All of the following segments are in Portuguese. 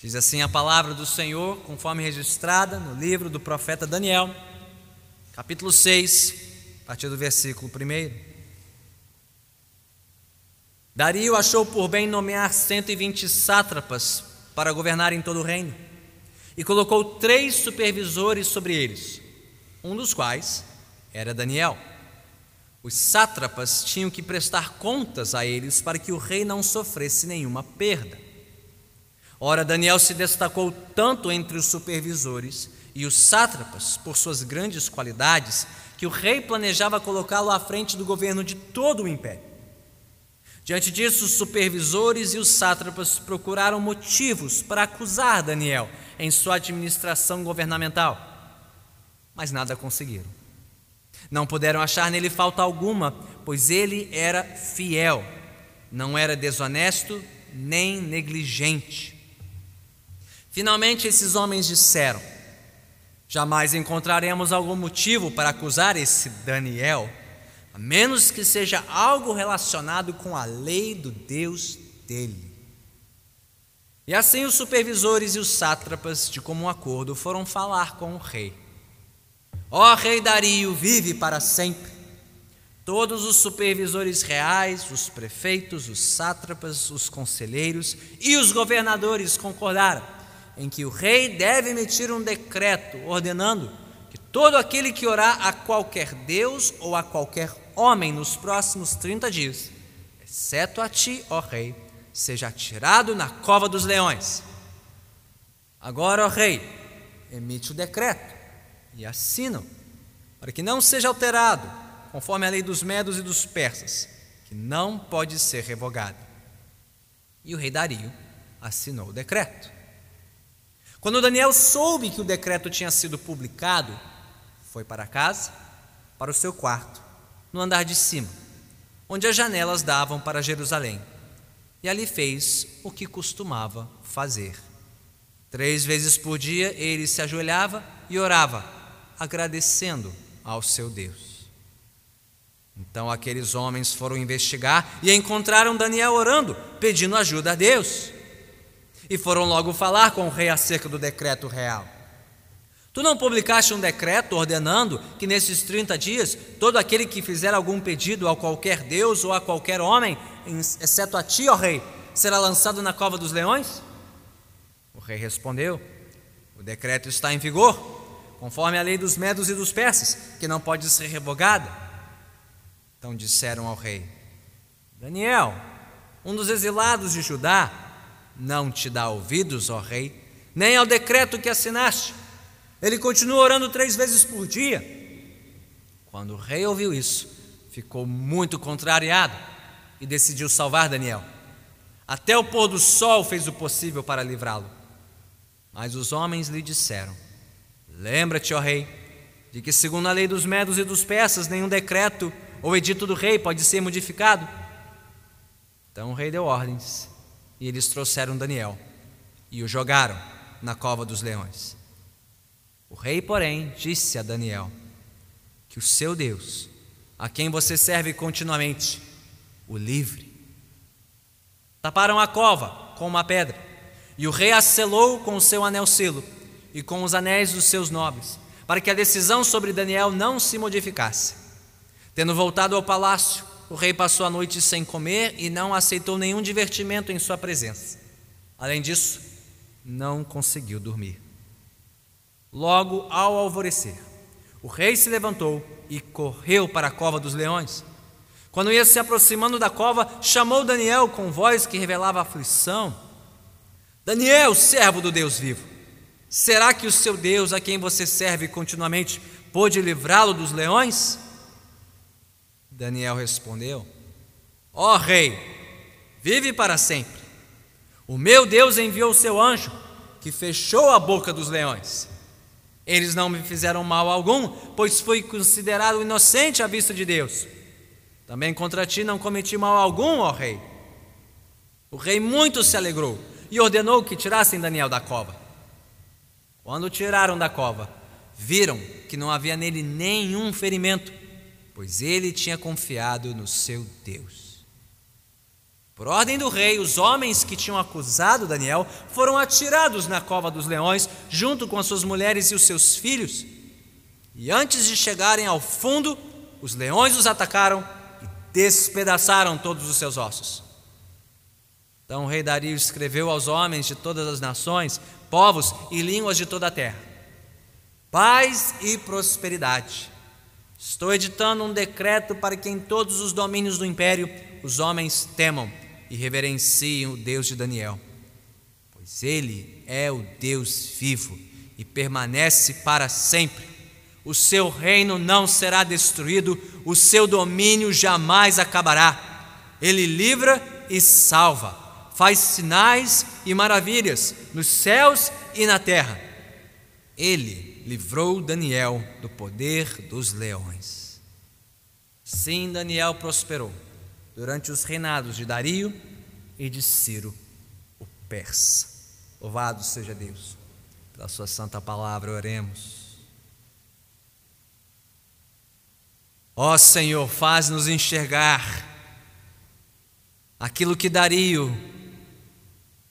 Diz assim a palavra do Senhor, conforme registrada no livro do profeta Daniel, capítulo 6, a partir do versículo 1. Dario achou por bem nomear 120 sátrapas para governar em todo o reino, e colocou três supervisores sobre eles, um dos quais era Daniel. Os sátrapas tinham que prestar contas a eles para que o rei não sofresse nenhuma perda. Ora, Daniel se destacou tanto entre os supervisores e os sátrapas por suas grandes qualidades que o rei planejava colocá-lo à frente do governo de todo o império. Diante disso, os supervisores e os sátrapas procuraram motivos para acusar Daniel em sua administração governamental, mas nada conseguiram. Não puderam achar nele falta alguma, pois ele era fiel, não era desonesto nem negligente. Finalmente, esses homens disseram: Jamais encontraremos algum motivo para acusar esse Daniel, a menos que seja algo relacionado com a lei do Deus dele. E assim os supervisores e os sátrapas, de comum acordo, foram falar com o rei. Ó rei Dario, vive para sempre. Todos os supervisores reais, os prefeitos, os sátrapas, os conselheiros e os governadores concordaram em que o rei deve emitir um decreto ordenando que todo aquele que orar a qualquer Deus ou a qualquer homem nos próximos 30 dias, exceto a ti, ó rei, seja atirado na cova dos leões. Agora, ó rei, emite o decreto e assina para que não seja alterado, conforme a lei dos medos e dos persas, que não pode ser revogado. E o rei Dario assinou o decreto. Quando Daniel soube que o decreto tinha sido publicado, foi para casa, para o seu quarto, no andar de cima, onde as janelas davam para Jerusalém, e ali fez o que costumava fazer. Três vezes por dia ele se ajoelhava e orava, agradecendo ao seu Deus. Então aqueles homens foram investigar e encontraram Daniel orando, pedindo ajuda a Deus e foram logo falar com o rei acerca do decreto real. Tu não publicaste um decreto ordenando que nesses 30 dias todo aquele que fizer algum pedido a qualquer Deus ou a qualquer homem, exceto a ti, ó rei, será lançado na cova dos leões? O rei respondeu: O decreto está em vigor, conforme a lei dos medos e dos persas, que não pode ser revogada. Então disseram ao rei: Daniel, um dos exilados de Judá, não te dá ouvidos, ó rei, nem ao decreto que assinaste. Ele continua orando três vezes por dia. Quando o rei ouviu isso, ficou muito contrariado e decidiu salvar Daniel. Até o pôr do sol fez o possível para livrá-lo. Mas os homens lhe disseram: Lembra-te, ó rei, de que, segundo a lei dos medos e dos persas, nenhum decreto ou edito do rei pode ser modificado. Então o rei deu ordens e eles trouxeram Daniel e o jogaram na cova dos leões. O rei, porém, disse a Daniel que o seu Deus, a quem você serve continuamente, o livre. Taparam a cova com uma pedra, e o rei a selou com o seu anel selo e com os anéis dos seus nobres, para que a decisão sobre Daniel não se modificasse. Tendo voltado ao palácio, o rei passou a noite sem comer e não aceitou nenhum divertimento em sua presença. Além disso, não conseguiu dormir. Logo ao alvorecer, o rei se levantou e correu para a cova dos leões. Quando ia se aproximando da cova, chamou Daniel com voz que revelava aflição: Daniel, servo do Deus vivo, será que o seu Deus, a quem você serve continuamente, pôde livrá-lo dos leões? Daniel respondeu: Ó oh, rei, vive para sempre. O meu Deus enviou o seu anjo, que fechou a boca dos leões. Eles não me fizeram mal algum, pois fui considerado inocente à vista de Deus. Também contra ti não cometi mal algum, ó rei. O rei muito se alegrou e ordenou que tirassem Daniel da cova. Quando o tiraram da cova, viram que não havia nele nenhum ferimento pois ele tinha confiado no seu Deus. Por ordem do rei, os homens que tinham acusado Daniel foram atirados na cova dos leões, junto com as suas mulheres e os seus filhos. E antes de chegarem ao fundo, os leões os atacaram e despedaçaram todos os seus ossos. Então o rei Dario escreveu aos homens de todas as nações, povos e línguas de toda a terra: Paz e prosperidade. Estou editando um decreto para que em todos os domínios do império os homens temam e reverenciem o Deus de Daniel, pois ele é o Deus vivo e permanece para sempre. O seu reino não será destruído, o seu domínio jamais acabará. Ele livra e salva, faz sinais e maravilhas nos céus e na terra. Ele livrou Daniel do poder dos leões. Sim, Daniel prosperou durante os reinados de Dario e de Ciro, o persa. Louvado seja Deus. Pela sua santa palavra oremos. Ó Senhor, faz-nos enxergar aquilo que Dario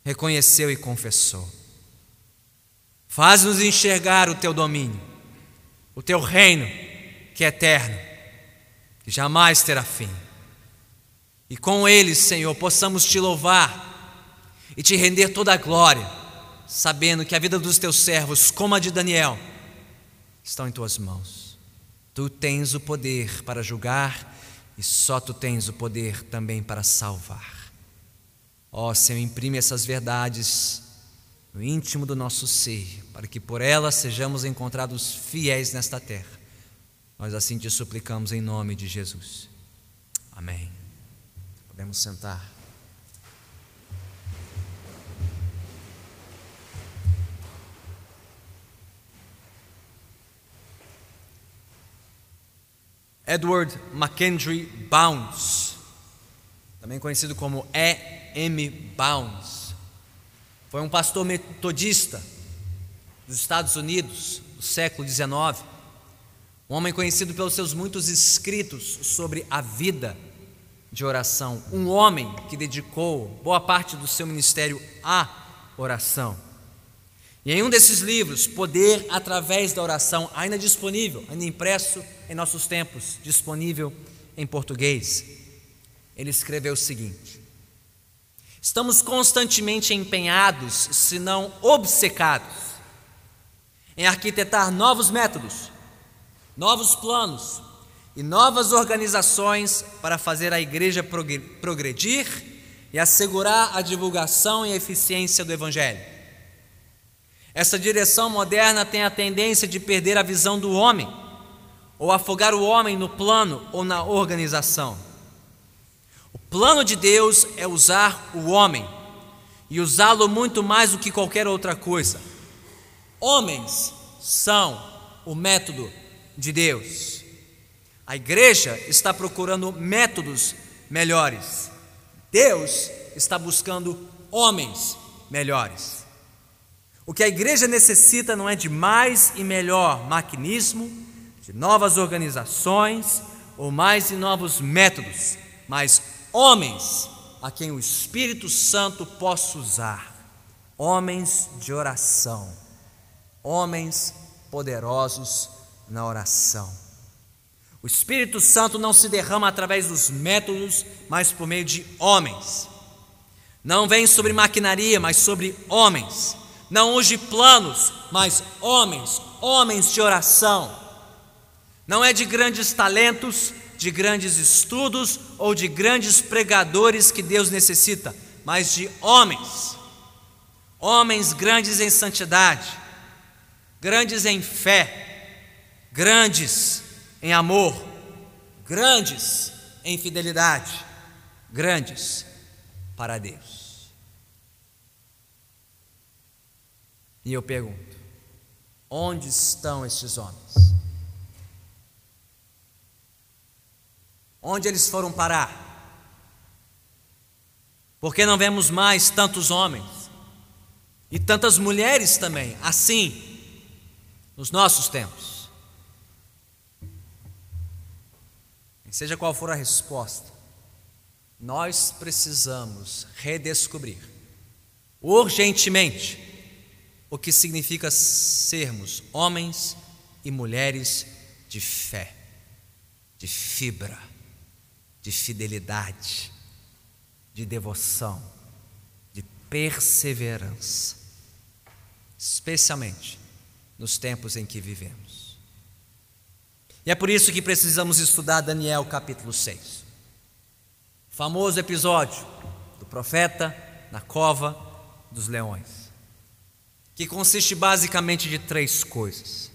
reconheceu e confessou. Faz-nos enxergar o teu domínio, o teu reino que é eterno, que jamais terá fim. E com eles, Senhor, possamos te louvar e te render toda a glória, sabendo que a vida dos teus servos, como a de Daniel, estão em tuas mãos. Tu tens o poder para julgar e só tu tens o poder também para salvar. Ó Senhor, imprime essas verdades no íntimo do nosso ser, para que por elas sejamos encontrados fiéis nesta terra. Nós assim te suplicamos em nome de Jesus. Amém. Podemos sentar. Edward Mackenzie Bounds, também conhecido como E.M. Bounds, foi um pastor metodista dos Estados Unidos do século XIX, um homem conhecido pelos seus muitos escritos sobre a vida de oração, um homem que dedicou boa parte do seu ministério à oração. E em um desses livros, Poder através da oração, ainda disponível, ainda impresso em nossos tempos, disponível em português, ele escreveu o seguinte: Estamos constantemente empenhados, se não obcecados, em arquitetar novos métodos, novos planos, e novas organizações para fazer a igreja progredir e assegurar a divulgação e a eficiência do Evangelho. Essa direção moderna tem a tendência de perder a visão do homem, ou afogar o homem no plano ou na organização. Plano de Deus é usar o homem e usá-lo muito mais do que qualquer outra coisa. Homens são o método de Deus. A igreja está procurando métodos melhores. Deus está buscando homens melhores. O que a igreja necessita não é de mais e melhor maquinismo, de novas organizações ou mais e novos métodos, mas homens a quem o Espírito Santo possa usar. Homens de oração, homens poderosos na oração. O Espírito Santo não se derrama através dos métodos, mas por meio de homens. Não vem sobre maquinaria, mas sobre homens. Não unge planos, mas homens, homens de oração. Não é de grandes talentos, de grandes estudos ou de grandes pregadores que Deus necessita, mas de homens. Homens grandes em santidade, grandes em fé, grandes em amor, grandes em fidelidade, grandes para Deus. E eu pergunto: onde estão estes homens? Onde eles foram parar? Porque não vemos mais tantos homens e tantas mulheres também, assim, nos nossos tempos. Seja qual for a resposta, nós precisamos redescobrir urgentemente o que significa sermos homens e mulheres de fé, de fibra, de fidelidade, de devoção, de perseverança, especialmente nos tempos em que vivemos. E é por isso que precisamos estudar Daniel capítulo 6. Famoso episódio do profeta na cova dos leões, que consiste basicamente de três coisas.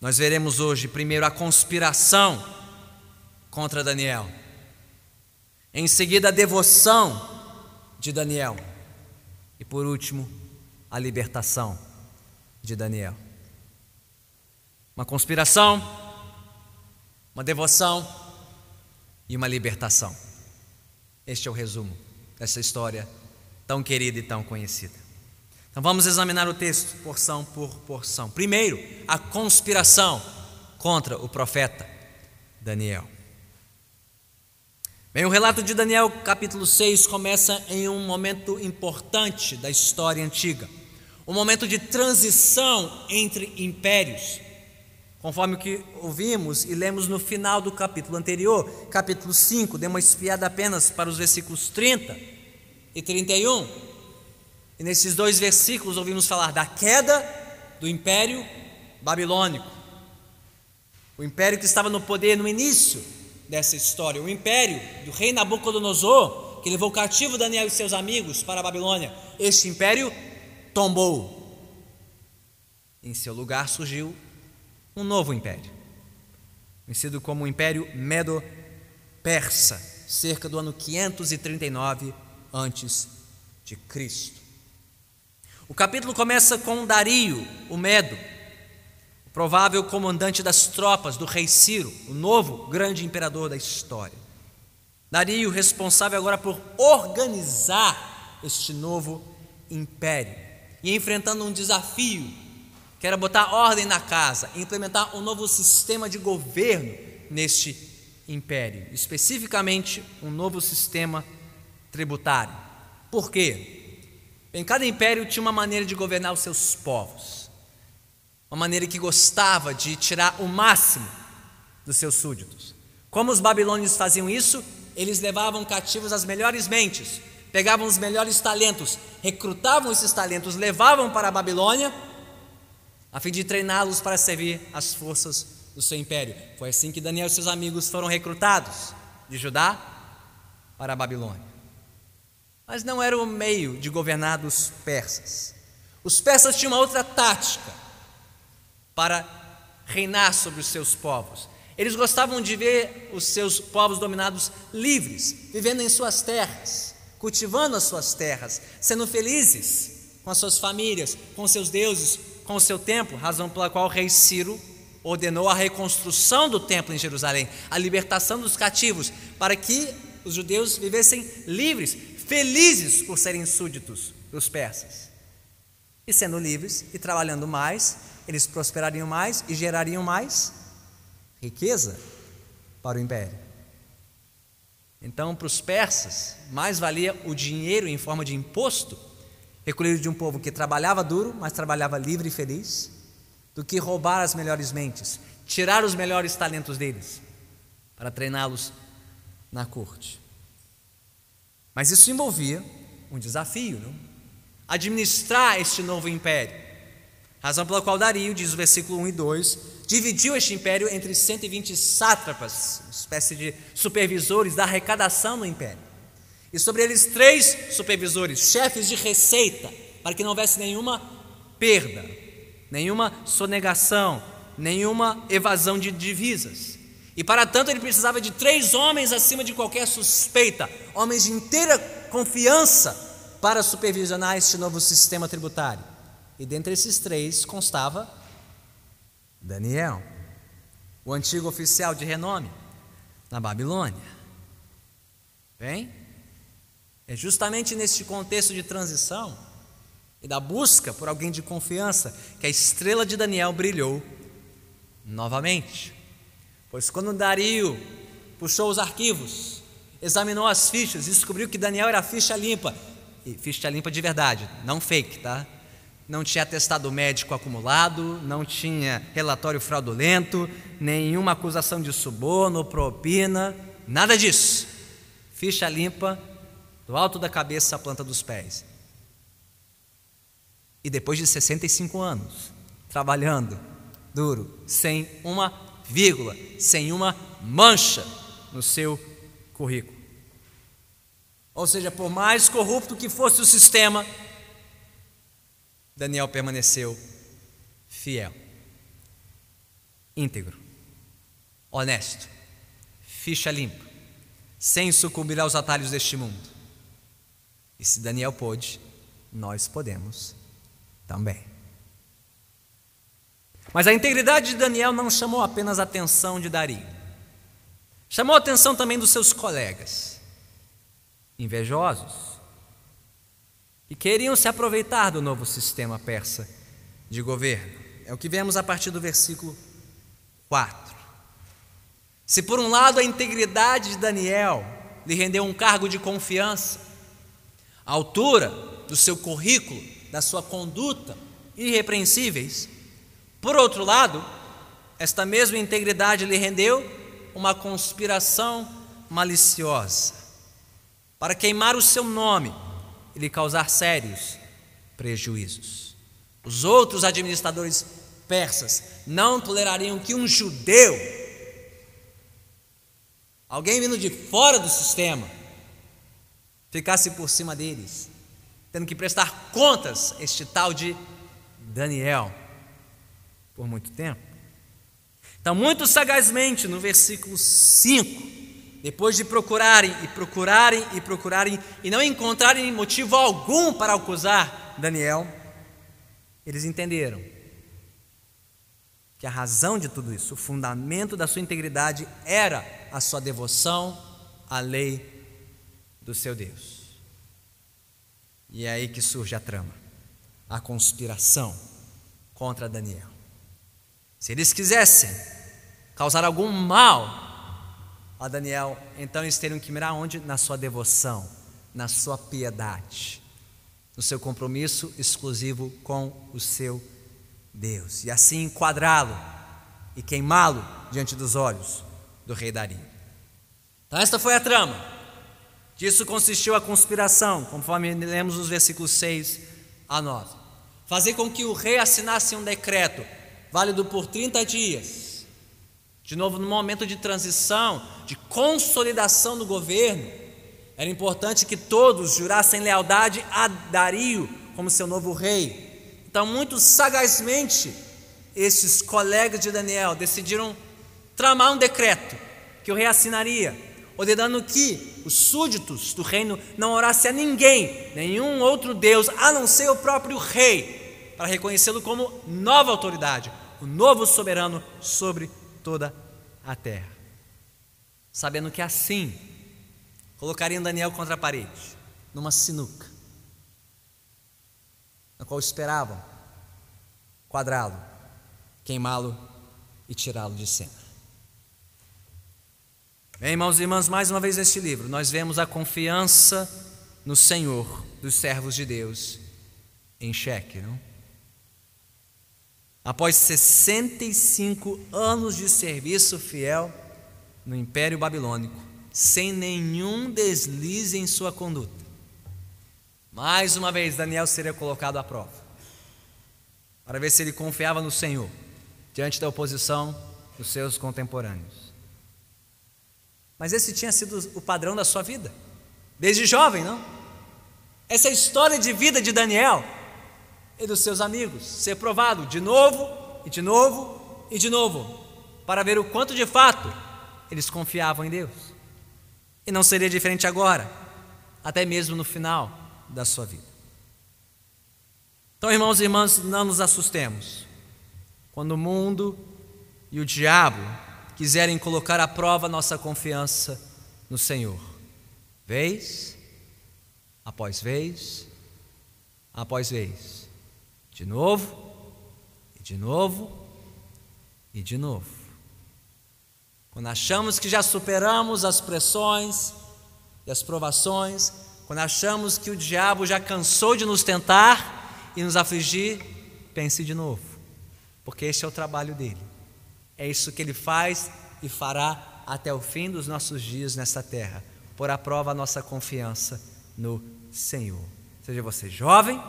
Nós veremos hoje, primeiro, a conspiração contra Daniel, em seguida, a devoção de Daniel, e por último, a libertação de Daniel. Uma conspiração, uma devoção e uma libertação. Este é o resumo dessa história tão querida e tão conhecida. Então vamos examinar o texto porção por porção. Primeiro, a conspiração contra o profeta Daniel. Bem, o relato de Daniel, capítulo 6, começa em um momento importante da história antiga, um momento de transição entre impérios. Conforme o que ouvimos e lemos no final do capítulo anterior, capítulo 5, dê uma espiada apenas para os versículos 30 e 31. E nesses dois versículos ouvimos falar da queda do império babilônico. O império que estava no poder no início dessa história. O império do rei Nabucodonosor, que levou cativo Daniel e seus amigos para a Babilônia, este império tombou. Em seu lugar surgiu um novo império, conhecido como o Império Medo-Persa, cerca do ano 539 antes de Cristo. O capítulo começa com Dario, o Medo, provável comandante das tropas do rei Ciro, o novo grande imperador da história. Dario responsável agora por organizar este novo império e enfrentando um desafio, que era botar ordem na casa, implementar um novo sistema de governo neste império, especificamente um novo sistema tributário. Por quê? Bem, cada império tinha uma maneira de governar os seus povos uma maneira que gostava de tirar o máximo dos seus súditos. Como os babilônios faziam isso? Eles levavam cativos as melhores mentes, pegavam os melhores talentos, recrutavam esses talentos, levavam para a Babilônia, a fim de treiná-los para servir as forças do seu império. Foi assim que Daniel e seus amigos foram recrutados de Judá para a Babilônia. Mas não era o meio de governar dos persas. Os persas tinham uma outra tática para reinar sobre os seus povos. Eles gostavam de ver os seus povos dominados livres, vivendo em suas terras, cultivando as suas terras, sendo felizes com as suas famílias, com seus deuses, com o seu templo, razão pela qual o rei Ciro ordenou a reconstrução do templo em Jerusalém, a libertação dos cativos, para que os judeus vivessem livres, felizes por serem súditos dos persas. E sendo livres e trabalhando mais, eles prosperariam mais e gerariam mais riqueza para o império. Então, para os persas, mais valia o dinheiro em forma de imposto, recolhido de um povo que trabalhava duro, mas trabalhava livre e feliz, do que roubar as melhores mentes, tirar os melhores talentos deles, para treiná-los na corte. Mas isso envolvia um desafio, não? administrar este novo império. Razão pela qual Dario, diz o versículo 1 e 2, dividiu este império entre 120 sátrapas, espécie de supervisores da arrecadação no império. E sobre eles três supervisores, chefes de receita, para que não houvesse nenhuma perda, nenhuma sonegação, nenhuma evasão de divisas. E para tanto ele precisava de três homens acima de qualquer suspeita, homens de inteira confiança para supervisionar este novo sistema tributário. E dentre esses três constava Daniel, o antigo oficial de renome na Babilônia. Bem, é justamente neste contexto de transição e da busca por alguém de confiança que a estrela de Daniel brilhou novamente. Pois quando Dario puxou os arquivos examinou as fichas e descobriu que Daniel era ficha limpa. E ficha limpa de verdade, não fake, tá? Não tinha atestado médico acumulado, não tinha relatório fraudulento, nenhuma acusação de suborno, propina, nada disso. Ficha limpa, do alto da cabeça à planta dos pés. E depois de 65 anos, trabalhando duro, sem uma vírgula, sem uma mancha no seu currículo. Ou seja, por mais corrupto que fosse o sistema, Daniel permaneceu fiel, íntegro, honesto, ficha limpa, sem sucumbir aos atalhos deste mundo. E se Daniel pôde, nós podemos também. Mas a integridade de Daniel não chamou apenas a atenção de Dario, chamou a atenção também dos seus colegas, invejosos, que queriam se aproveitar do novo sistema persa de governo. É o que vemos a partir do versículo 4. Se por um lado a integridade de Daniel lhe rendeu um cargo de confiança, a altura do seu currículo, da sua conduta irrepreensíveis, por outro lado, esta mesma integridade lhe rendeu uma conspiração maliciosa para queimar o seu nome e lhe causar sérios prejuízos. Os outros administradores persas não tolerariam que um judeu, alguém vindo de fora do sistema, ficasse por cima deles, tendo que prestar contas este tal de Daniel por muito tempo. Então, muito sagazmente, no versículo 5, depois de procurarem e procurarem e procurarem e não encontrarem motivo algum para acusar Daniel, eles entenderam que a razão de tudo isso, o fundamento da sua integridade era a sua devoção à lei do seu Deus. E é aí que surge a trama, a conspiração contra Daniel. Se eles quisessem causar algum mal a Daniel, então eles teriam que mirar onde? Na sua devoção, na sua piedade, no seu compromisso exclusivo com o seu Deus, e assim enquadrá-lo e queimá-lo diante dos olhos do rei Dario. Então, esta foi a trama. Disso consistiu a conspiração, conforme lemos os versículos 6 a 9. Fazer com que o rei assinasse um decreto válido por 30 dias. De novo, no momento de transição, de consolidação do governo, era importante que todos jurassem lealdade a Dario como seu novo rei. Então, muito sagazmente, esses colegas de Daniel decidiram tramar um decreto que o rei assinaria, ordenando que os súditos do reino não orassem a ninguém, nenhum outro Deus, a não ser o próprio rei, para reconhecê-lo como nova autoridade, o novo soberano sobre toda a terra. Sabendo que assim colocariam Daniel contra a parede, numa sinuca, na qual esperavam quadrá-lo, queimá-lo e tirá-lo de cena. Bem, irmãos e irmãs, mais uma vez neste livro, nós vemos a confiança no Senhor dos servos de Deus em xeque, não? Após 65 anos de serviço fiel no Império Babilônico, sem nenhum deslize em sua conduta, mais uma vez Daniel seria colocado à prova, para ver se ele confiava no Senhor diante da oposição dos seus contemporâneos. Mas esse tinha sido o padrão da sua vida, desde jovem, não? Essa é história de vida de Daniel e dos seus amigos, ser provado de novo e de novo e de novo, para ver o quanto de fato eles confiavam em Deus. E não seria diferente agora, até mesmo no final da sua vida. Então, irmãos e irmãs, não nos assustemos quando o mundo e o diabo quiserem colocar à prova nossa confiança no Senhor, vez após vez após vez. De novo, e de novo, e de novo. Quando achamos que já superamos as pressões, e as provações, quando achamos que o diabo já cansou de nos tentar e nos afligir, pense de novo, porque este é o trabalho dele. É isso que ele faz e fará até o fim dos nossos dias nesta terra, por a prova a nossa confiança no Senhor. Seja você jovem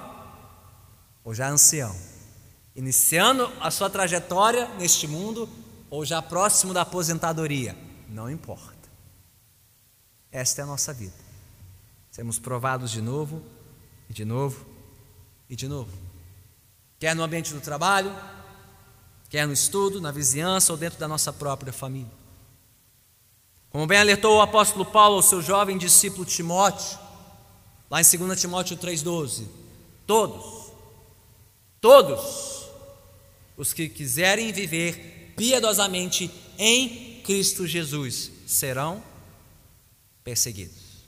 ou já ancião, iniciando a sua trajetória neste mundo ou já próximo da aposentadoria, não importa. Esta é a nossa vida. Sermos provados de novo, e de novo, e de novo. Quer no ambiente do trabalho, quer no estudo, na vizinhança ou dentro da nossa própria família. Como bem alertou o apóstolo Paulo ao seu jovem discípulo Timóteo, lá em 2 Timóteo 3,12: todos, todos os que quiserem viver piedosamente em Cristo Jesus serão perseguidos.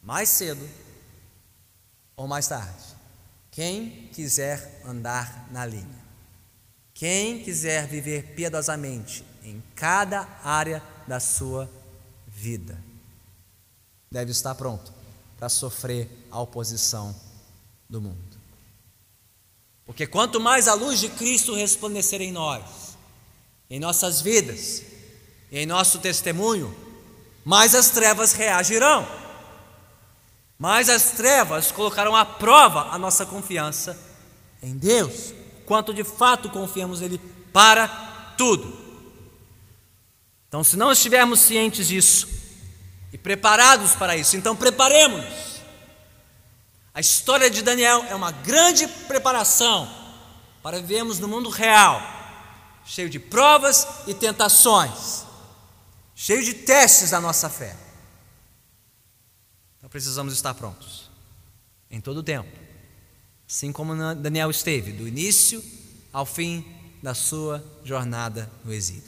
Mais cedo ou mais tarde, quem quiser andar na linha quem quiser viver piedosamente em cada área da sua vida, deve estar pronto para sofrer a oposição do mundo. Porque quanto mais a luz de Cristo resplandecer em nós, em nossas vidas, em nosso testemunho, mais as trevas reagirão. Mais as trevas colocarão à prova a nossa confiança em Deus quanto de fato confiamos nele para tudo. Então, se não estivermos cientes disso e preparados para isso, então preparemos-nos. A história de Daniel é uma grande preparação para vivermos no mundo real, cheio de provas e tentações, cheio de testes da nossa fé. Então precisamos estar prontos em todo o tempo assim como Daniel esteve, do início ao fim da sua jornada no exílio.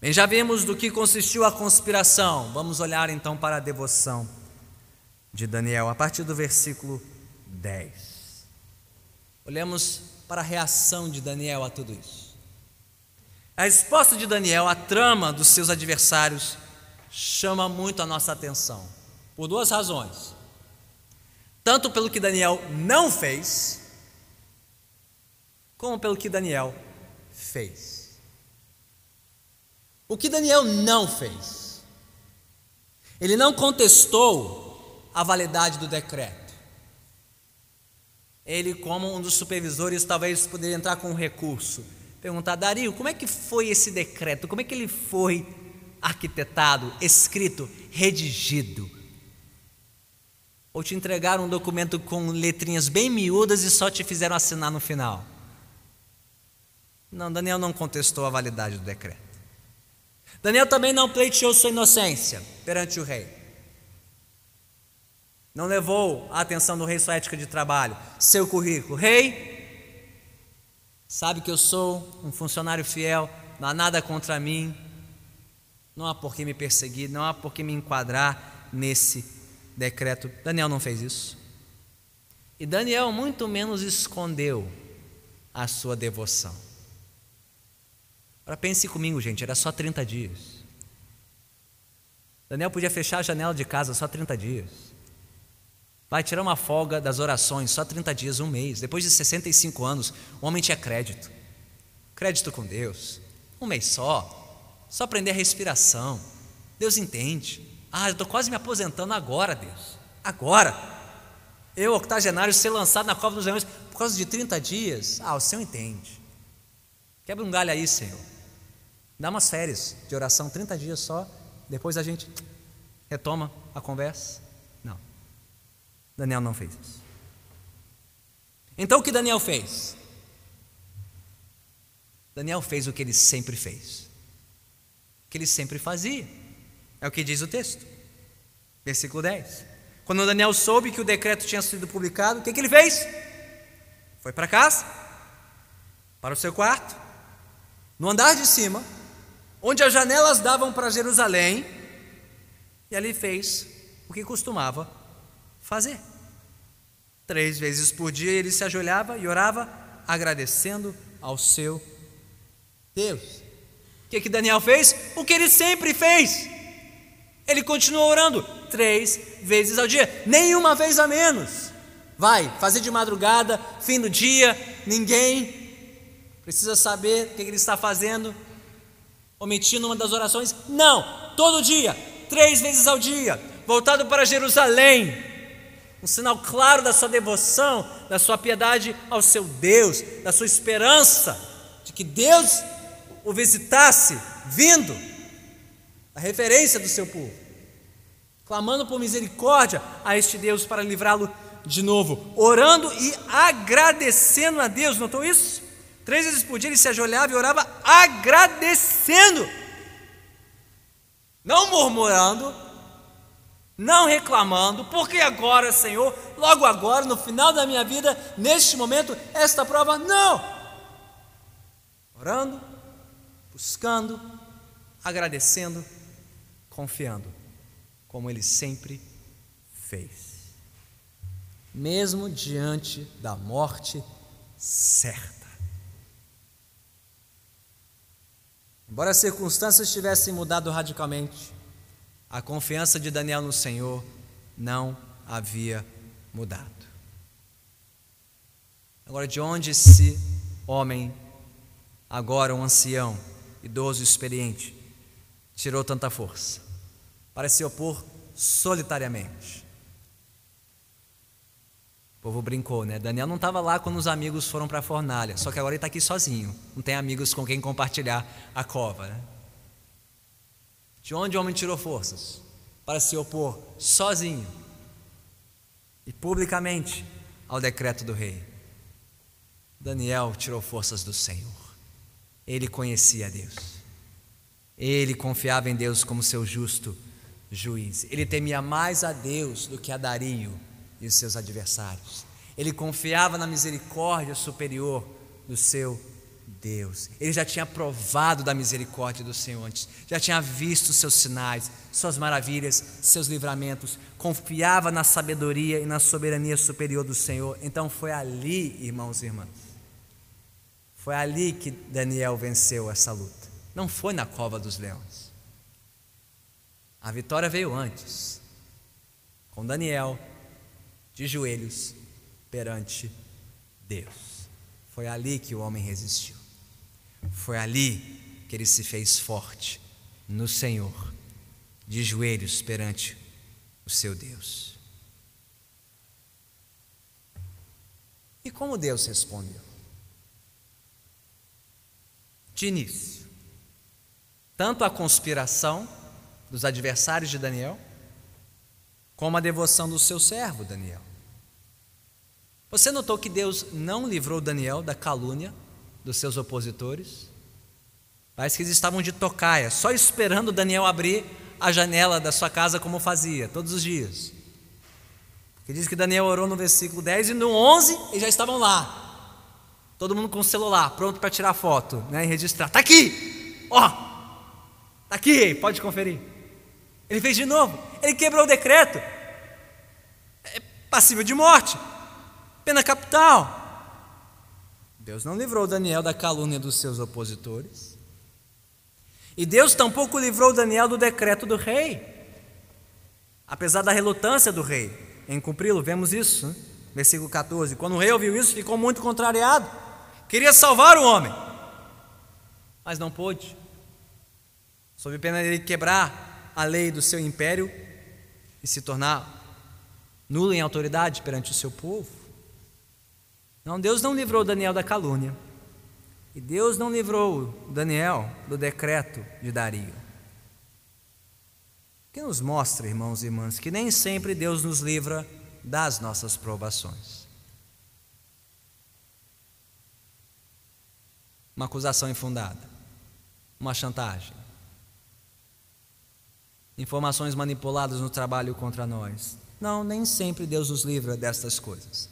Bem, já vimos do que consistiu a conspiração, vamos olhar então para a devoção de Daniel, a partir do versículo 10. Olhemos para a reação de Daniel a tudo isso. A resposta de Daniel à trama dos seus adversários chama muito a nossa atenção, por duas razões tanto pelo que Daniel não fez, como pelo que Daniel fez. O que Daniel não fez? Ele não contestou a validade do decreto. Ele, como um dos supervisores, talvez poderia entrar com um recurso. Perguntar, Dario, como é que foi esse decreto? Como é que ele foi arquitetado, escrito, redigido? Ou te entregaram um documento com letrinhas bem miúdas e só te fizeram assinar no final? Não, Daniel não contestou a validade do decreto. Daniel também não pleiteou sua inocência perante o rei. Não levou a atenção do rei sua ética de trabalho, seu currículo. Rei, sabe que eu sou um funcionário fiel, não há nada contra mim, não há por que me perseguir, não há por que me enquadrar nesse decreto. Daniel não fez isso. E Daniel muito menos escondeu a sua devoção. Agora pense comigo, gente, era só 30 dias. Daniel podia fechar a janela de casa só 30 dias. Vai tirar uma folga das orações, só 30 dias, um mês. Depois de 65 anos, o homem tinha crédito. Crédito com Deus. Um mês só. Só aprender a respiração. Deus entende. Ah, eu estou quase me aposentando agora, Deus. Agora. Eu, octogenário, ser lançado na cova dos leões por causa de 30 dias. Ah, o Senhor entende. Quebra um galho aí, Senhor. Dá umas férias de oração, 30 dias só. Depois a gente retoma a conversa. Daniel não fez isso. Então o que Daniel fez? Daniel fez o que ele sempre fez. O que ele sempre fazia. É o que diz o texto. Versículo 10. Quando Daniel soube que o decreto tinha sido publicado, o que, que ele fez? Foi para casa, para o seu quarto, no andar de cima, onde as janelas davam para Jerusalém, e ali fez o que costumava fazer. Três vezes por dia ele se ajoelhava e orava, agradecendo ao seu Deus. O que, que Daniel fez? O que ele sempre fez Ele continua orando três vezes ao dia, nenhuma vez a menos. Vai fazer de madrugada, fim do dia, ninguém precisa saber o que ele está fazendo, omitindo uma das orações. Não, todo dia, três vezes ao dia, voltado para Jerusalém, um sinal claro da sua devoção, da sua piedade ao seu Deus, da sua esperança de que Deus o visitasse, vindo, a referência do seu povo, clamando por misericórdia a este Deus para livrá-lo de novo, orando e agradecendo a Deus, notou isso? Três vezes por dia ele se ajoelhava e orava agradecendo, não murmurando, não reclamando, porque agora, Senhor, logo agora, no final da minha vida, neste momento, esta prova, não. Orando, buscando, agradecendo, confiando, como ele sempre fez mesmo diante da morte certa. Embora as circunstâncias tivessem mudado radicalmente, a confiança de Daniel no Senhor não havia mudado. Agora, de onde esse homem, agora um ancião, idoso, experiente, tirou tanta força? Para se opor solitariamente o povo brincou, né? Daniel não estava lá quando os amigos foram para a fornalha, só que agora ele está aqui sozinho, não tem amigos com quem compartilhar a cova, né? De onde o homem tirou forças? Para se opor sozinho e publicamente ao decreto do rei. Daniel tirou forças do Senhor. Ele conhecia Deus. Ele confiava em Deus como seu justo juiz. Ele temia mais a Deus do que a Dario e os seus adversários. Ele confiava na misericórdia superior do seu Deus. Ele já tinha provado da misericórdia do Senhor antes, já tinha visto seus sinais, suas maravilhas, seus livramentos, confiava na sabedoria e na soberania superior do Senhor. Então foi ali, irmãos e irmãs, foi ali que Daniel venceu essa luta. Não foi na cova dos leões. A vitória veio antes, com Daniel de joelhos perante Deus. Foi ali que o homem resistiu. Foi ali que ele se fez forte no Senhor, de joelhos perante o seu Deus. E como Deus respondeu? De início, tanto a conspiração dos adversários de Daniel, como a devoção do seu servo Daniel. Você notou que Deus não livrou Daniel da calúnia dos seus opositores? Parece que eles estavam de tocaia, só esperando Daniel abrir a janela da sua casa como fazia, todos os dias. Porque diz que Daniel orou no versículo 10 e no 11 eles já estavam lá. Todo mundo com o celular, pronto para tirar foto né, e registrar. Está aqui! Ó! Está aqui, pode conferir. Ele fez de novo. Ele quebrou o decreto. É passível de morte pena capital. Deus não livrou Daniel da calúnia dos seus opositores. E Deus tampouco livrou Daniel do decreto do rei. Apesar da relutância do rei em cumpri-lo, vemos isso, né? versículo 14. Quando o rei ouviu isso, ficou muito contrariado. Queria salvar o homem, mas não pôde. Sob pena de quebrar a lei do seu império e se tornar nulo em autoridade perante o seu povo. Não, Deus não livrou Daniel da calúnia. E Deus não livrou Daniel do decreto de Dario. Que nos mostra, irmãos e irmãs, que nem sempre Deus nos livra das nossas provações. Uma acusação infundada, uma chantagem, informações manipuladas no trabalho contra nós. Não, nem sempre Deus nos livra destas coisas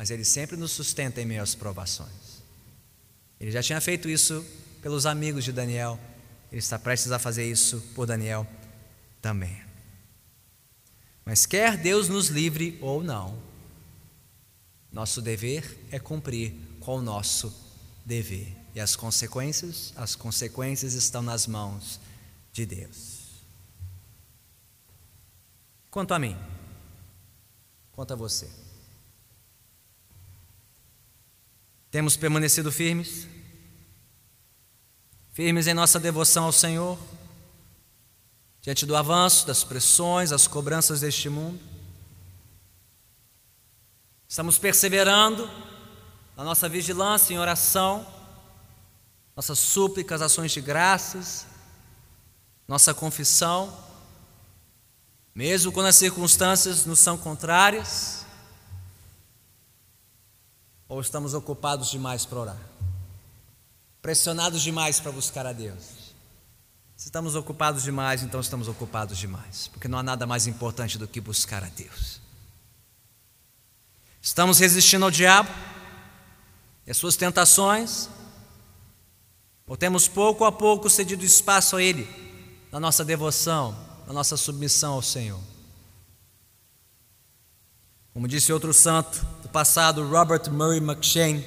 mas Ele sempre nos sustenta em meio às provações. Ele já tinha feito isso pelos amigos de Daniel, Ele está prestes a fazer isso por Daniel também. Mas quer Deus nos livre ou não, nosso dever é cumprir com o nosso dever. E as consequências, as consequências estão nas mãos de Deus. Quanto a mim, quanto a você. Temos permanecido firmes, firmes em nossa devoção ao Senhor, diante do avanço, das pressões, das cobranças deste mundo. Estamos perseverando na nossa vigilância em oração, nossas súplicas, ações de graças, nossa confissão, mesmo quando as circunstâncias nos são contrárias, ou estamos ocupados demais para orar, pressionados demais para buscar a Deus. Se estamos ocupados demais, então estamos ocupados demais, porque não há nada mais importante do que buscar a Deus. Estamos resistindo ao diabo e às suas tentações, ou temos pouco a pouco cedido espaço a Ele na nossa devoção, na nossa submissão ao Senhor. Como disse outro santo do passado, Robert Murray McShane,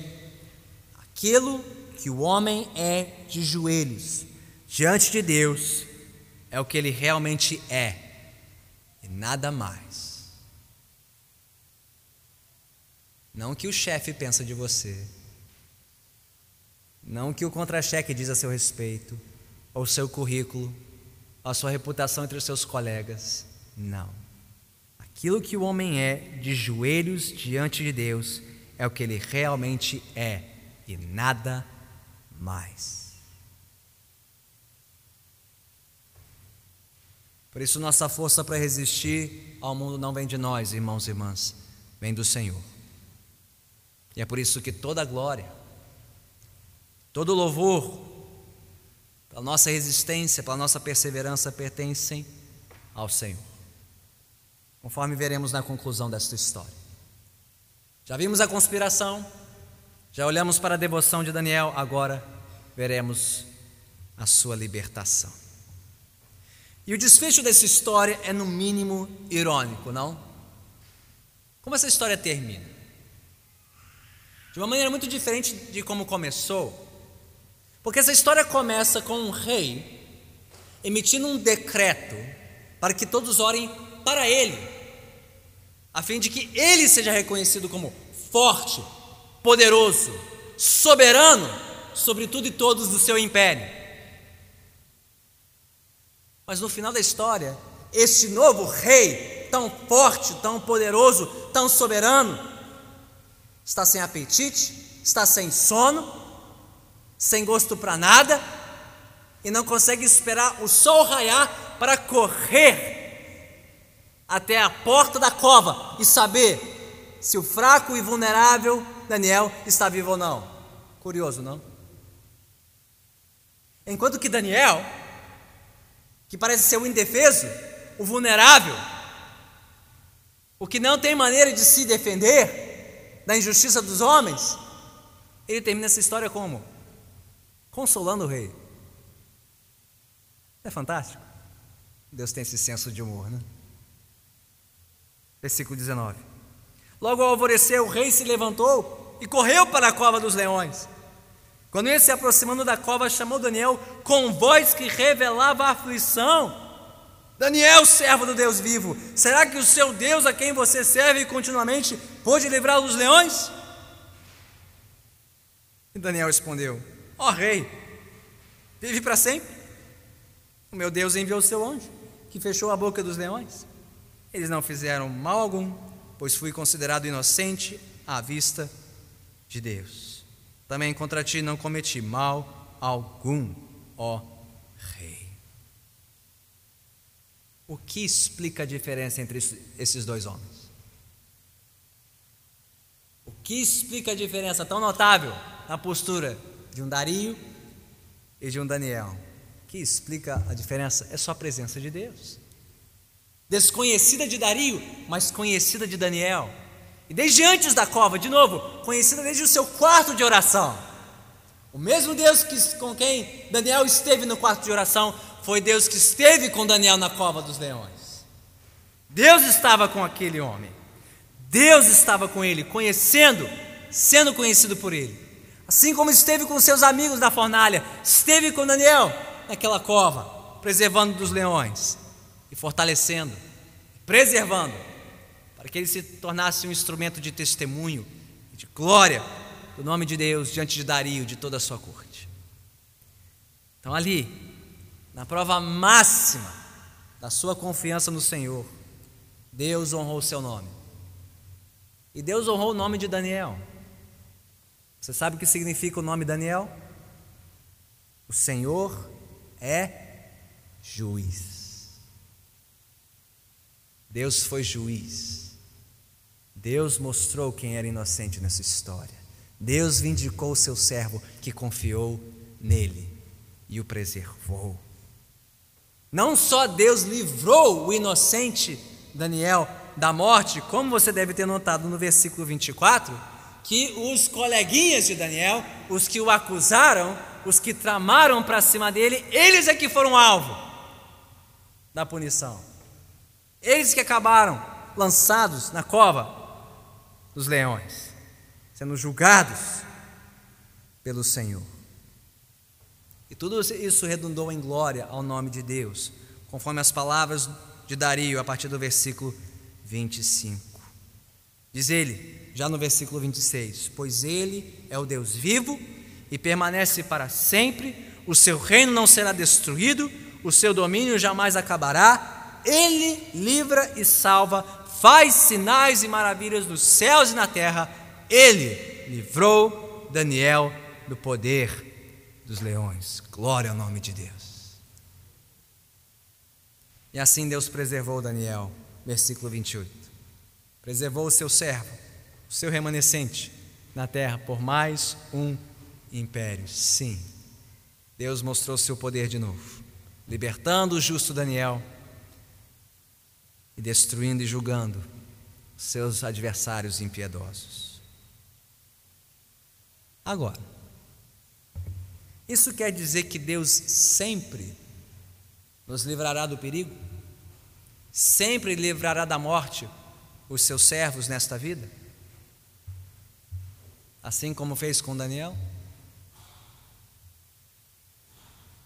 aquilo que o homem é de joelhos diante de Deus é o que ele realmente é e nada mais. Não o que o chefe pensa de você, não o que o contra-cheque diz a seu respeito, ou seu currículo, a sua reputação entre os seus colegas. Não. Aquilo que o homem é de joelhos diante de Deus é o que ele realmente é e nada mais. Por isso, nossa força para resistir ao mundo não vem de nós, irmãos e irmãs, vem do Senhor. E é por isso que toda a glória, todo louvor, pela nossa resistência, pela nossa perseverança, pertencem ao Senhor. Conforme veremos na conclusão desta história. Já vimos a conspiração, já olhamos para a devoção de Daniel, agora veremos a sua libertação. E o desfecho dessa história é, no mínimo, irônico, não? Como essa história termina? De uma maneira muito diferente de como começou, porque essa história começa com um rei emitindo um decreto para que todos orem para ele, a fim de que ele seja reconhecido como forte, poderoso, soberano sobre tudo e todos do seu império. Mas no final da história, este novo rei, tão forte, tão poderoso, tão soberano, está sem apetite, está sem sono, sem gosto para nada e não consegue esperar o sol raiar para correr até a porta da cova e saber se o fraco e vulnerável Daniel está vivo ou não. Curioso, não? Enquanto que Daniel, que parece ser o indefeso, o vulnerável, o que não tem maneira de se defender da injustiça dos homens, ele termina essa história como? consolando o rei. É fantástico. Deus tem esse senso de humor, né? Versículo 19. Logo ao alvorecer, o rei se levantou e correu para a cova dos leões. Quando ele se aproximando da cova, chamou Daniel com voz que revelava aflição. Daniel, servo do Deus vivo, será que o seu Deus a quem você serve continuamente pôde livrá-lo dos leões? E Daniel respondeu: Ó oh, rei, vive para sempre. O meu Deus enviou o seu anjo, que fechou a boca dos leões. Eles não fizeram mal algum, pois fui considerado inocente à vista de Deus. Também contra ti não cometi mal algum, ó rei. O que explica a diferença entre esses dois homens? O que explica a diferença tão notável na postura de um Dario e de um Daniel. Que explica a diferença? É só a presença de Deus. Desconhecida de Dario, mas conhecida de Daniel. E desde antes da cova, de novo, conhecida desde o seu quarto de oração. O mesmo Deus que, com quem Daniel esteve no quarto de oração foi Deus que esteve com Daniel na cova dos leões. Deus estava com aquele homem. Deus estava com ele, conhecendo, sendo conhecido por ele. Assim como esteve com seus amigos na fornalha, esteve com Daniel naquela cova, preservando dos leões e fortalecendo, preservando, para que ele se tornasse um instrumento de testemunho e de glória do nome de Deus diante de Dario, de toda a sua corte. Então, ali, na prova máxima da sua confiança no Senhor, Deus honrou o seu nome. E Deus honrou o nome de Daniel. Você sabe o que significa o nome Daniel? O Senhor é juiz. Deus foi juiz. Deus mostrou quem era inocente nessa história. Deus vindicou o seu servo que confiou nele e o preservou. Não só Deus livrou o inocente Daniel da morte, como você deve ter notado no versículo 24, que os coleguinhas de Daniel, os que o acusaram, os que tramaram para cima dele, eles é que foram alvo da punição. Eles que acabaram lançados na cova dos leões, sendo julgados pelo Senhor. E tudo isso redundou em glória ao nome de Deus, conforme as palavras de Dario a partir do versículo 25. Diz ele, já no versículo 26: Pois ele é o Deus vivo e permanece para sempre, o seu reino não será destruído, o seu domínio jamais acabará, ele livra e salva, faz sinais e maravilhas nos céus e na terra, ele livrou Daniel do poder dos leões. Glória ao nome de Deus. E assim Deus preservou Daniel, versículo 28. Preservou o seu servo, o seu remanescente na terra por mais um impérios. Sim, Deus mostrou seu poder de novo, libertando o justo Daniel e destruindo e julgando seus adversários impiedosos. Agora, isso quer dizer que Deus sempre nos livrará do perigo? Sempre livrará da morte os seus servos nesta vida? Assim como fez com Daniel?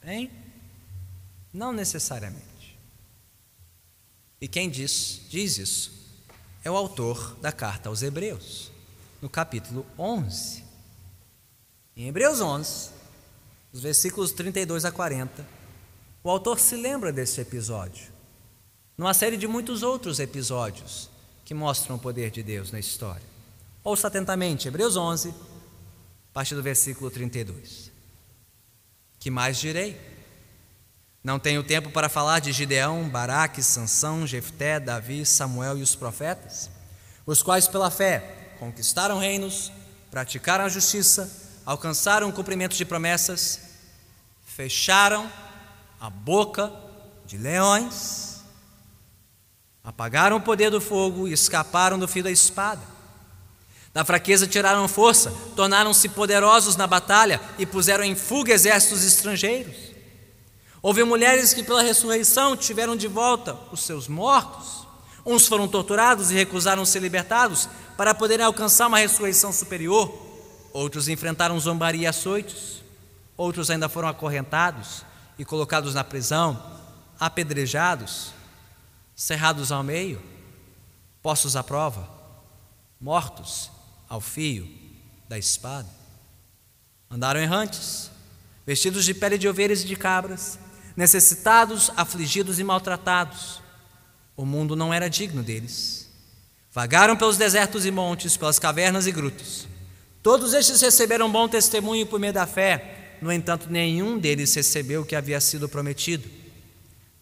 Hein? Não necessariamente. E quem diz, diz isso é o autor da carta aos Hebreus, no capítulo 11. Em Hebreus 11, os versículos 32 a 40, o autor se lembra desse episódio, numa série de muitos outros episódios que mostram o poder de Deus na história. Ouça atentamente, Hebreus 11, a partir do versículo 32. Que mais direi? Não tenho tempo para falar de Gideão, Baraque, Sansão, Jefté, Davi, Samuel e os profetas, os quais pela fé conquistaram reinos, praticaram a justiça, alcançaram o cumprimento de promessas, fecharam a boca de leões, apagaram o poder do fogo e escaparam do fio da espada. Da fraqueza tiraram força, tornaram-se poderosos na batalha e puseram em fuga exércitos estrangeiros. Houve mulheres que, pela ressurreição, tiveram de volta os seus mortos. Uns foram torturados e recusaram ser libertados para poderem alcançar uma ressurreição superior. Outros enfrentaram zombaria e açoites. Outros ainda foram acorrentados e colocados na prisão, apedrejados, cerrados ao meio, postos à prova, mortos ao fio da espada. Andaram errantes, vestidos de pele de ovelhas e de cabras, necessitados, afligidos e maltratados. O mundo não era digno deles. Vagaram pelos desertos e montes, pelas cavernas e grutas. Todos estes receberam bom testemunho por meio da fé, no entanto, nenhum deles recebeu o que havia sido prometido.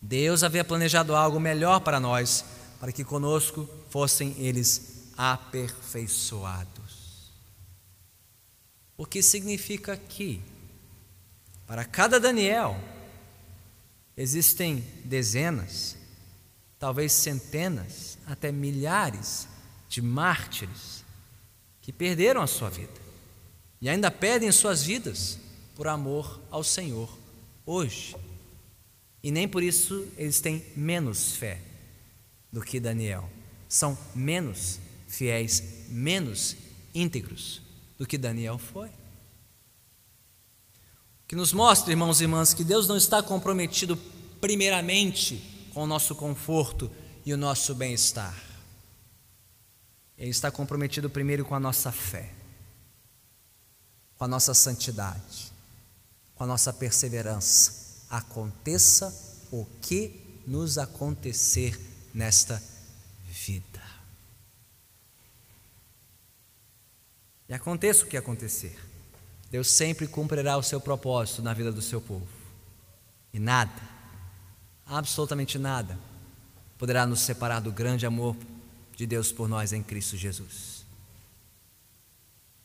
Deus havia planejado algo melhor para nós, para que conosco fossem eles aperfeiçoados. O que significa que, para cada Daniel, existem dezenas, talvez centenas, até milhares de mártires que perderam a sua vida e ainda perdem suas vidas por amor ao Senhor hoje. E nem por isso eles têm menos fé do que Daniel. São menos fiéis, menos íntegros do que Daniel foi. Que nos mostra, irmãos e irmãs, que Deus não está comprometido primeiramente com o nosso conforto e o nosso bem-estar. Ele está comprometido primeiro com a nossa fé, com a nossa santidade, com a nossa perseverança. Aconteça o que nos acontecer nesta vida. E aconteça o que acontecer, Deus sempre cumprirá o seu propósito na vida do seu povo. E nada, absolutamente nada, poderá nos separar do grande amor de Deus por nós em Cristo Jesus.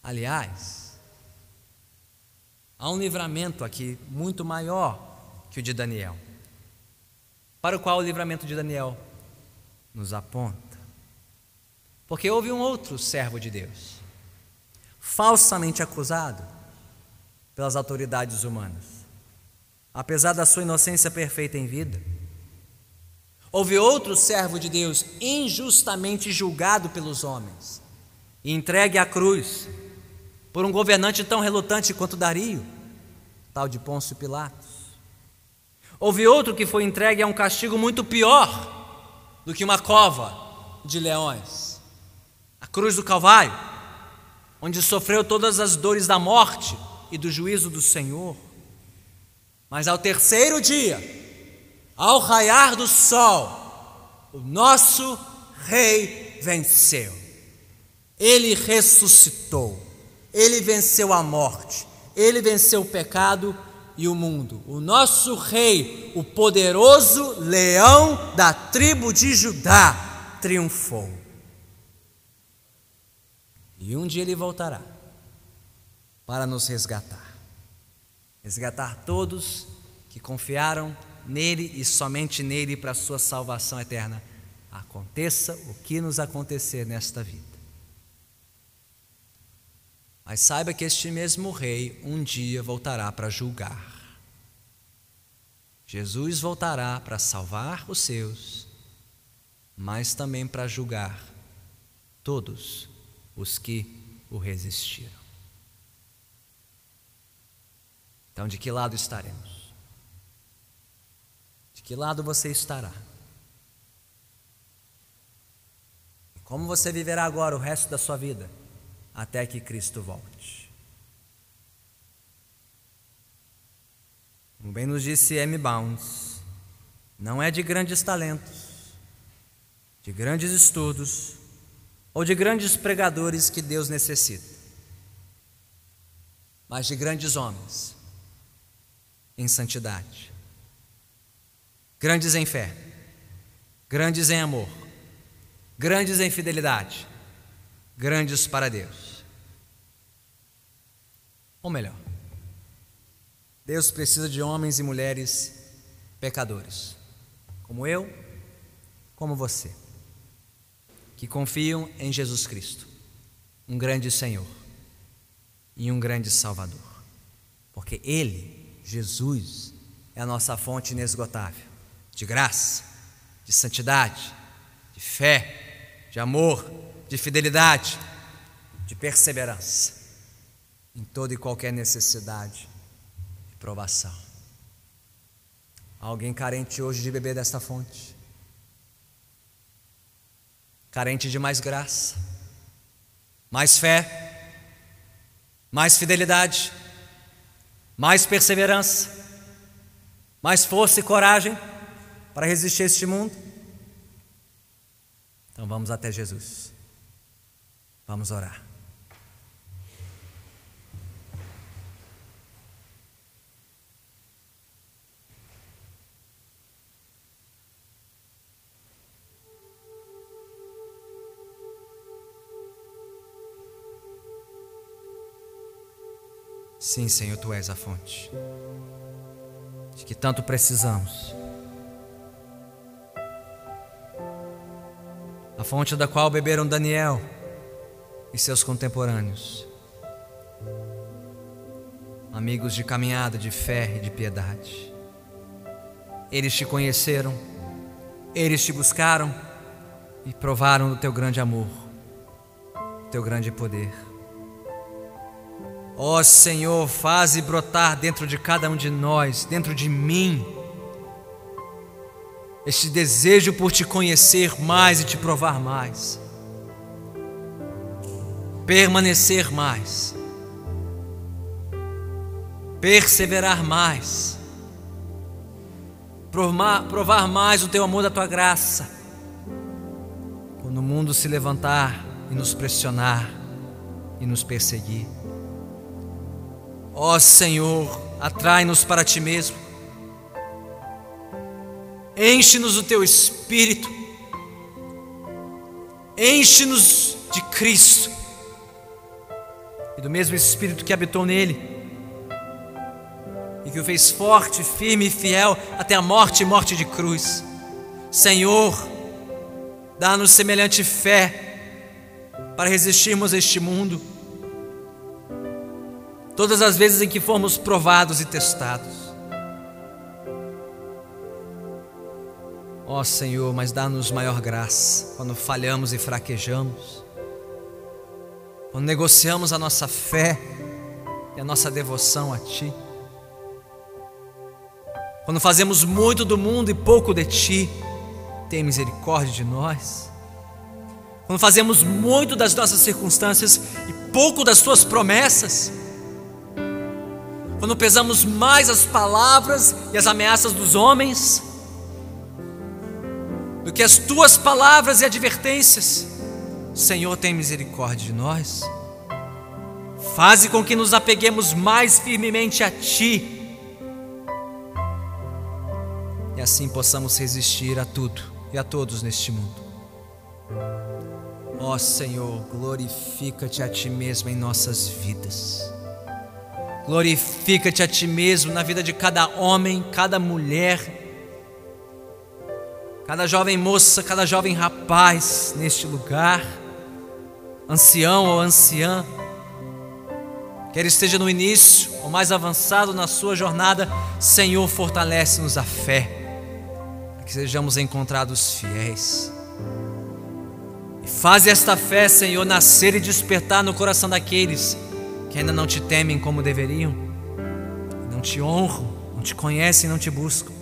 Aliás, há um livramento aqui muito maior que o de Daniel, para o qual o livramento de Daniel nos aponta. Porque houve um outro servo de Deus, falsamente acusado pelas autoridades humanas, apesar da sua inocência perfeita em vida Houve outro servo de Deus injustamente julgado pelos homens e entregue à cruz por um governante tão relutante quanto Dario, tal de Pôncio Pilatos. Houve outro que foi entregue a um castigo muito pior do que uma cova de leões a cruz do Calvário, onde sofreu todas as dores da morte e do juízo do Senhor. Mas ao terceiro dia, ao raiar do sol, o nosso Rei venceu. Ele ressuscitou. Ele venceu a morte. Ele venceu o pecado e o mundo. O nosso Rei, o poderoso leão da tribo de Judá, triunfou. E um dia ele voltará para nos resgatar resgatar todos que confiaram nele e somente nele para a sua salvação eterna. Aconteça o que nos acontecer nesta vida. Mas saiba que este mesmo rei um dia voltará para julgar. Jesus voltará para salvar os seus, mas também para julgar todos os que o resistiram. Então, de que lado estaremos? que lado você estará? Como você viverá agora o resto da sua vida até que Cristo volte? Como bem nos disse M. Bounds, não é de grandes talentos, de grandes estudos ou de grandes pregadores que Deus necessita, mas de grandes homens em santidade grandes em fé, grandes em amor, grandes em fidelidade, grandes para Deus. Ou melhor, Deus precisa de homens e mulheres pecadores, como eu, como você, que confiam em Jesus Cristo, um grande Senhor e um grande Salvador, porque Ele, Jesus, é a nossa fonte inesgotável de graça, de santidade, de fé, de amor, de fidelidade, de perseverança em toda e qualquer necessidade e provação. alguém carente hoje de beber desta fonte? Carente de mais graça, mais fé, mais fidelidade, mais perseverança, mais força e coragem? para resistir a este mundo? Então vamos até Jesus. Vamos orar. Sim, Senhor, tu és a fonte de que tanto precisamos. a fonte da qual beberam Daniel e seus contemporâneos, amigos de caminhada, de fé e de piedade. Eles te conheceram, eles te buscaram e provaram do teu grande amor, teu grande poder. Ó oh, Senhor, faze brotar dentro de cada um de nós, dentro de mim, este desejo por te conhecer mais e te provar mais, permanecer mais, perseverar mais, provar, provar mais o teu amor da tua graça, quando o mundo se levantar e nos pressionar e nos perseguir. Ó Senhor, atrai-nos para ti mesmo Enche-nos do teu espírito. Enche-nos de Cristo e do mesmo espírito que habitou nele e que o fez forte, firme e fiel até a morte e morte de cruz. Senhor, dá-nos semelhante fé para resistirmos a este mundo. Todas as vezes em que formos provados e testados. Ó oh, Senhor, mas dá-nos maior graça quando falhamos e fraquejamos, quando negociamos a nossa fé e a nossa devoção a Ti, quando fazemos muito do mundo e pouco de Ti, tem misericórdia de nós. Quando fazemos muito das nossas circunstâncias e pouco das Tuas promessas, quando pesamos mais as palavras e as ameaças dos homens, do que as tuas palavras e advertências. Senhor, tem misericórdia de nós. Faze com que nos apeguemos mais firmemente a Ti. E assim possamos resistir a tudo e a todos neste mundo. Ó Senhor, glorifica-te a Ti mesmo em nossas vidas. Glorifica-te a Ti mesmo na vida de cada homem, cada mulher cada jovem moça, cada jovem rapaz neste lugar, ancião ou anciã, quer esteja no início ou mais avançado na sua jornada, Senhor, fortalece-nos a fé, para que sejamos encontrados fiéis. E faz esta fé, Senhor, nascer e despertar no coração daqueles que ainda não te temem como deveriam, não te honram, não te conhecem, não te buscam.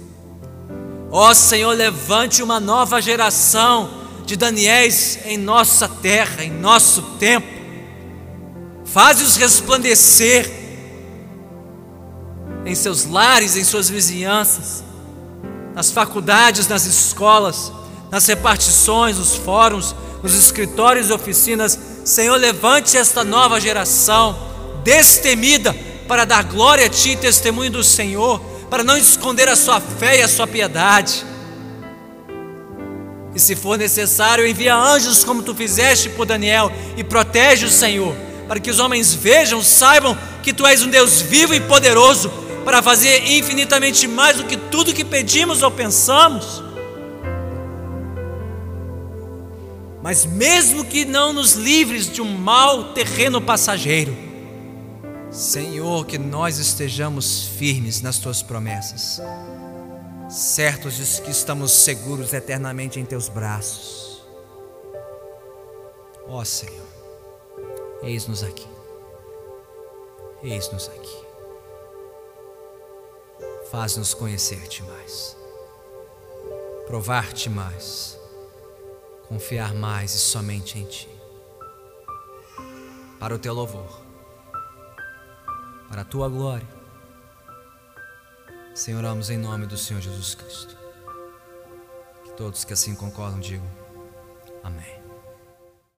Ó oh, Senhor, levante uma nova geração de Daniéis em nossa terra, em nosso tempo. Faze-os resplandecer em seus lares, em suas vizinhanças, nas faculdades, nas escolas, nas repartições, nos fóruns, nos escritórios e oficinas. Senhor, levante esta nova geração destemida para dar glória a Ti, testemunho do Senhor para não esconder a sua fé e a sua piedade. E se for necessário, envia anjos como tu fizeste por Daniel e protege o Senhor, para que os homens vejam, saibam que tu és um Deus vivo e poderoso para fazer infinitamente mais do que tudo que pedimos ou pensamos. Mas mesmo que não nos livres de um mau terreno passageiro, Senhor, que nós estejamos firmes nas tuas promessas, certos de que estamos seguros eternamente em teus braços. Ó oh, Senhor, eis-nos aqui, eis-nos aqui. Faz-nos conhecer-te mais, provar-te mais, confiar mais e somente em ti, para o teu louvor para a tua glória. Senhor, oramos em nome do Senhor Jesus Cristo. Que todos que assim concordam digam amém.